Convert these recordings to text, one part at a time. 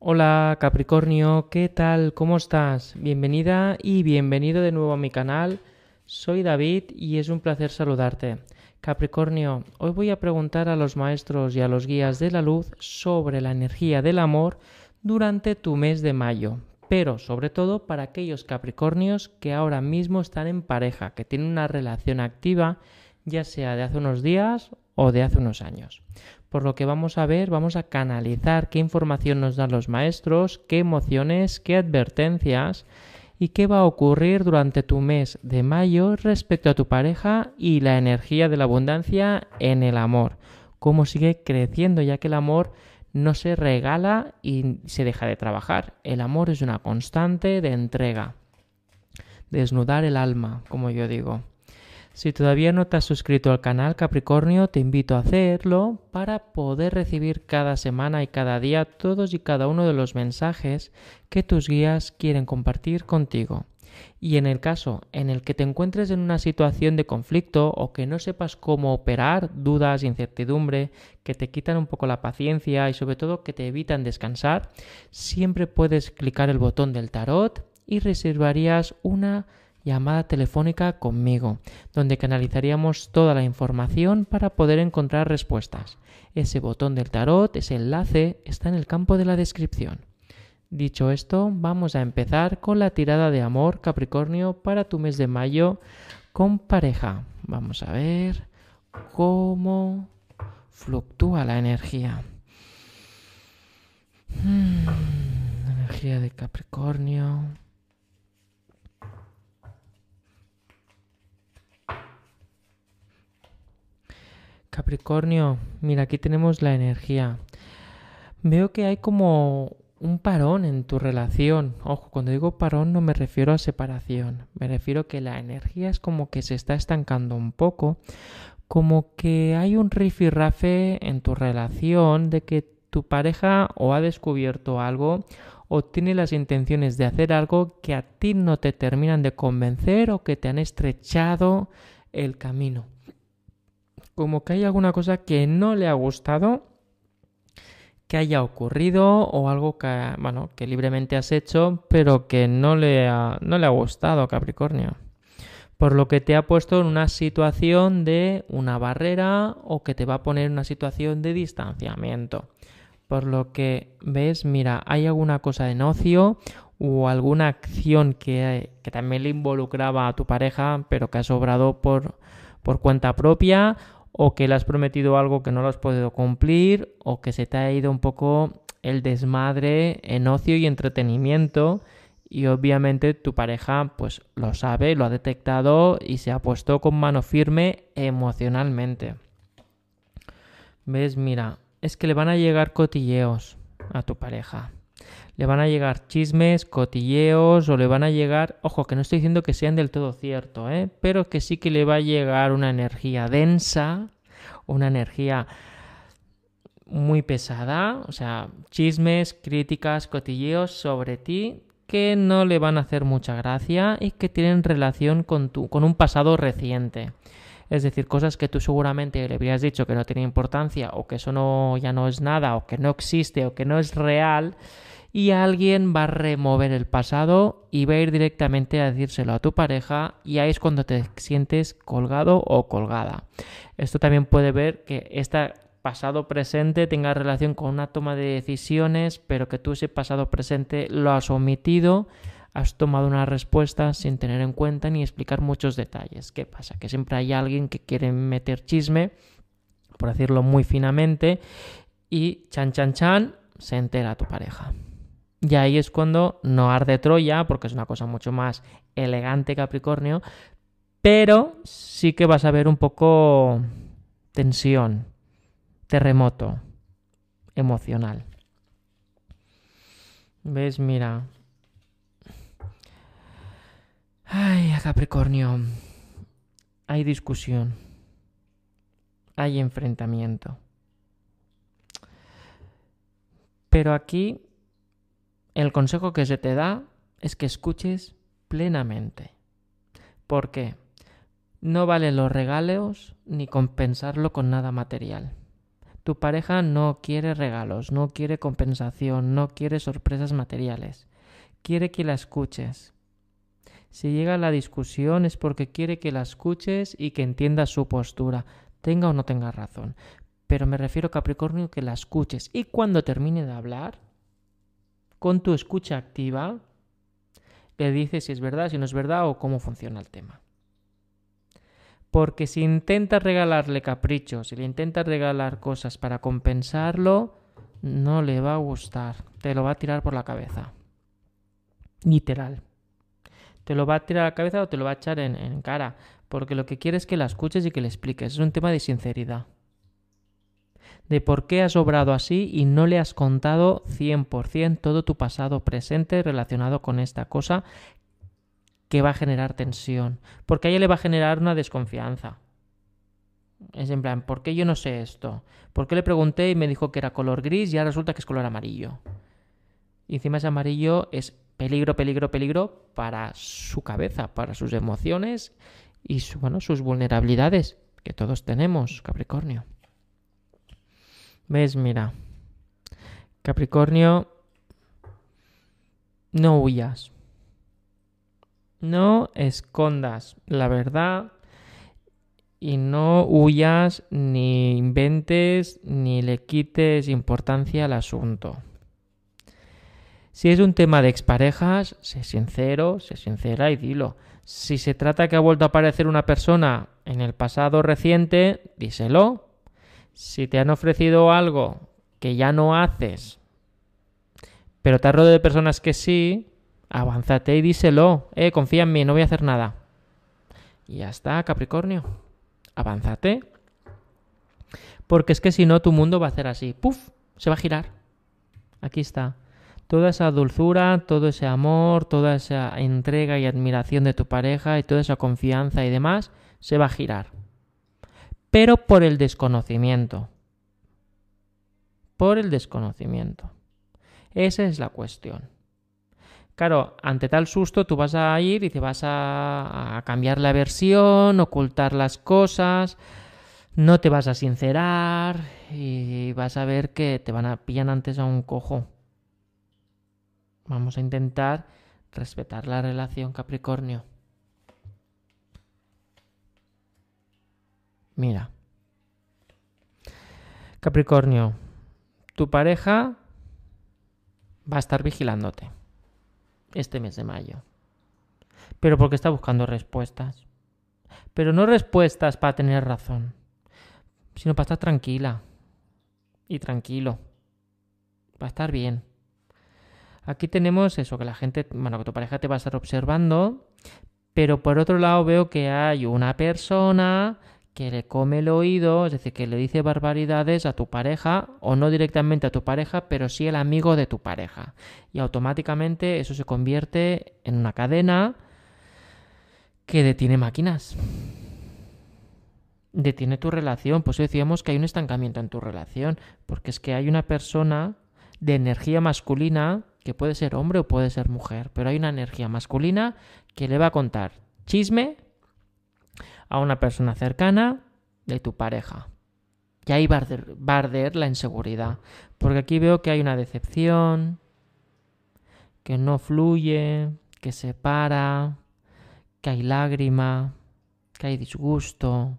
Hola Capricornio, ¿qué tal? ¿Cómo estás? Bienvenida y bienvenido de nuevo a mi canal. Soy David y es un placer saludarte. Capricornio, hoy voy a preguntar a los maestros y a los guías de la luz sobre la energía del amor durante tu mes de mayo, pero sobre todo para aquellos Capricornios que ahora mismo están en pareja, que tienen una relación activa, ya sea de hace unos días o de hace unos años. Por lo que vamos a ver, vamos a canalizar qué información nos dan los maestros, qué emociones, qué advertencias y qué va a ocurrir durante tu mes de mayo respecto a tu pareja y la energía de la abundancia en el amor. Cómo sigue creciendo ya que el amor no se regala y se deja de trabajar. El amor es una constante de entrega. Desnudar el alma, como yo digo. Si todavía no te has suscrito al canal Capricornio, te invito a hacerlo para poder recibir cada semana y cada día todos y cada uno de los mensajes que tus guías quieren compartir contigo. Y en el caso en el que te encuentres en una situación de conflicto o que no sepas cómo operar, dudas, incertidumbre, que te quitan un poco la paciencia y sobre todo que te evitan descansar, siempre puedes clicar el botón del tarot y reservarías una llamada telefónica conmigo, donde canalizaríamos toda la información para poder encontrar respuestas. Ese botón del tarot, ese enlace, está en el campo de la descripción. Dicho esto, vamos a empezar con la tirada de amor Capricornio para tu mes de mayo con pareja. Vamos a ver cómo fluctúa la energía. Hmm, energía de Capricornio. Capricornio, mira, aquí tenemos la energía. Veo que hay como un parón en tu relación. Ojo, cuando digo parón no me refiero a separación, me refiero que la energía es como que se está estancando un poco, como que hay un rifirrafe en tu relación de que tu pareja o ha descubierto algo o tiene las intenciones de hacer algo que a ti no te terminan de convencer o que te han estrechado el camino como que hay alguna cosa que no le ha gustado que haya ocurrido o algo que, bueno, que libremente has hecho, pero que no le ha, no le ha gustado Capricornio. Por lo que te ha puesto en una situación de una barrera o que te va a poner en una situación de distanciamiento. Por lo que ves, mira, hay alguna cosa de nocio o alguna acción que, que también le involucraba a tu pareja, pero que ha sobrado por, por cuenta propia o que le has prometido algo que no lo has podido cumplir o que se te ha ido un poco el desmadre en ocio y entretenimiento y obviamente tu pareja pues lo sabe, lo ha detectado y se ha puesto con mano firme emocionalmente. ¿Ves? Mira, es que le van a llegar cotilleos a tu pareja. Le van a llegar chismes, cotilleos o le van a llegar, ojo, que no estoy diciendo que sean del todo cierto, ¿eh? pero que sí que le va a llegar una energía densa, una energía muy pesada, o sea, chismes, críticas, cotilleos sobre ti que no le van a hacer mucha gracia y que tienen relación con, tu, con un pasado reciente. Es decir, cosas que tú seguramente le habrías dicho que no tiene importancia o que eso no, ya no es nada o que no existe o que no es real y alguien va a remover el pasado y va a ir directamente a decírselo a tu pareja y ahí es cuando te sientes colgado o colgada. Esto también puede ver que este pasado presente tenga relación con una toma de decisiones, pero que tú ese pasado presente lo has omitido, has tomado una respuesta sin tener en cuenta ni explicar muchos detalles. ¿Qué pasa? Que siempre hay alguien que quiere meter chisme, por decirlo muy finamente, y chan chan chan se entera tu pareja. Y ahí es cuando no arde Troya, porque es una cosa mucho más elegante Capricornio, pero sí que vas a ver un poco tensión, terremoto emocional. ¿Ves? Mira. Ay, Capricornio. Hay discusión. Hay enfrentamiento. Pero aquí el consejo que se te da es que escuches plenamente. ¿Por qué? No valen los regalos ni compensarlo con nada material. Tu pareja no quiere regalos, no quiere compensación, no quiere sorpresas materiales. Quiere que la escuches. Si llega la discusión es porque quiere que la escuches y que entiendas su postura, tenga o no tenga razón. Pero me refiero, Capricornio, que la escuches. Y cuando termine de hablar, con tu escucha activa, le dices si es verdad, si no es verdad o cómo funciona el tema. Porque si intentas regalarle caprichos, si le intentas regalar cosas para compensarlo, no le va a gustar. Te lo va a tirar por la cabeza. Literal. Te lo va a tirar a la cabeza o te lo va a echar en, cara. Porque lo que quiere es que la escuches y que le expliques. Es un tema de sinceridad de por qué has obrado así y no le has contado 100% todo tu pasado presente relacionado con esta cosa que va a generar tensión, porque a ella le va a generar una desconfianza. Es en plan, ¿por qué yo no sé esto? ¿Por qué le pregunté y me dijo que era color gris y ahora resulta que es color amarillo? Y encima ese amarillo es peligro, peligro, peligro para su cabeza, para sus emociones y bueno, sus vulnerabilidades que todos tenemos, Capricornio. ¿Ves? Mira. Capricornio, no huyas. No escondas la verdad y no huyas ni inventes ni le quites importancia al asunto. Si es un tema de exparejas, sé sincero, sé sincera y dilo. Si se trata que ha vuelto a aparecer una persona en el pasado reciente, díselo. Si te han ofrecido algo que ya no haces, pero te has rodeado de personas que sí, avánzate y díselo. Eh, confía en mí, no voy a hacer nada. Y ya está, Capricornio. Avánzate. Porque es que si no, tu mundo va a hacer así. ¡Puf! Se va a girar. Aquí está. Toda esa dulzura, todo ese amor, toda esa entrega y admiración de tu pareja y toda esa confianza y demás, se va a girar pero por el desconocimiento. Por el desconocimiento. Esa es la cuestión. Claro, ante tal susto tú vas a ir y te vas a, cambiar la versión, ocultar las cosas, no te vas a sincerar y vas a ver que te van a pillar antes a un cojo. Vamos a intentar respetar la relación Capricornio. Mira. Capricornio, tu pareja va a estar vigilándote este mes de mayo. Pero porque está buscando respuestas. Pero no respuestas para tener razón, sino para estar tranquila y tranquilo. Va a estar bien. Aquí tenemos eso, que la gente, bueno, que tu pareja te va a estar observando, pero por otro lado veo que hay una persona que le come el oído, es decir, que le dice barbaridades a tu pareja, o no directamente a tu pareja, pero sí al amigo de tu pareja. Y automáticamente eso se convierte en una cadena que detiene máquinas. Detiene tu relación. Pues decíamos que hay un estancamiento en tu relación, porque es que hay una persona de energía masculina, que puede ser hombre o puede ser mujer, pero hay una energía masculina que le va a contar chisme a una persona cercana de tu pareja. Y ahí va a, arder, la inseguridad. Porque aquí veo que hay una decepción, que no fluye, que se para, que hay lágrima, que hay disgusto.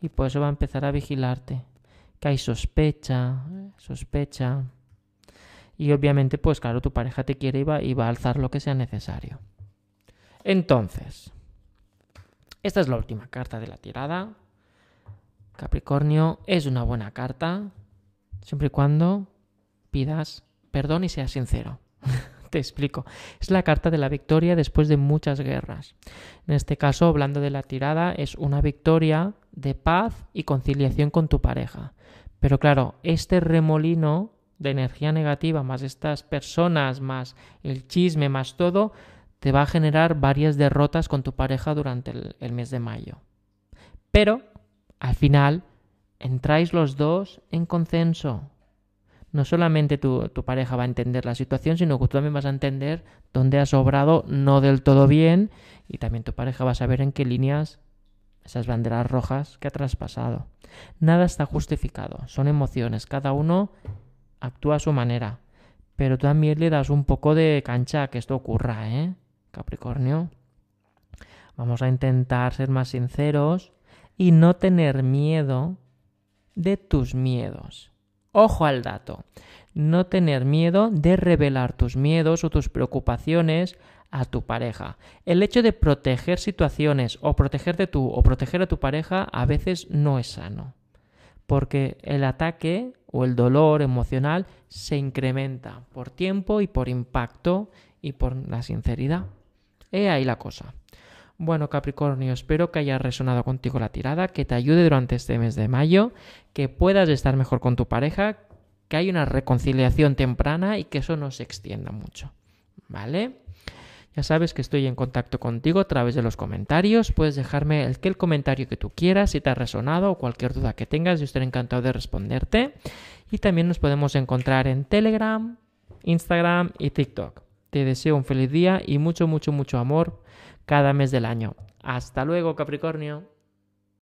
Y por eso va a empezar a vigilarte. Que hay sospecha, sospecha. Y obviamente, pues claro, tu pareja te quiere y va a alzar lo que sea necesario. Entonces, esta es la última carta de la tirada. Capricornio es una buena carta, siempre y cuando pidas perdón y seas sincero. Te explico. Es la carta de la victoria después de muchas guerras. En este caso, hablando de la tirada, es una victoria de paz y conciliación con tu pareja. Pero claro, este remolino de energía negativa, más estas personas, más el chisme, más todo, te va a generar varias derrotas con tu pareja durante el, mes de mayo. Pero, al final, entráis los dos en consenso. No solamente tu, tu, pareja va a entender la situación, sino que tú también vas a entender dónde has obrado no del todo bien y también tu pareja va a saber en qué líneas esas banderas rojas que ha traspasado. Nada está justificado, son emociones, cada uno actúa a su manera, pero tú también le das un poco de cancha a que esto ocurra, ¿eh? Capricornio. Vamos a intentar ser más sinceros y no tener miedo de tus miedos. Ojo al dato. No tener miedo de revelar tus miedos o tus preocupaciones a tu pareja. El hecho de proteger situaciones o protegerte tú o proteger a tu pareja a veces no es sano. Porque el ataque o el dolor emocional se incrementa por tiempo y por impacto y por la sinceridad. He ahí la cosa. Bueno, Capricornio, espero que haya resonado contigo la tirada, que te ayude durante este mes de mayo, que puedas estar mejor con tu pareja, que haya una reconciliación temprana y que eso no se extienda mucho. ¿Vale? Ya sabes que estoy en contacto contigo a través de los comentarios. Puedes dejarme el, el comentario que tú quieras, si te ha resonado o cualquier duda que tengas. Yo estaré encantado de responderte. Y también nos podemos encontrar en Telegram, Instagram y TikTok. Te deseo un feliz día y mucho, mucho, mucho amor cada mes del año. Hasta luego, Capricornio.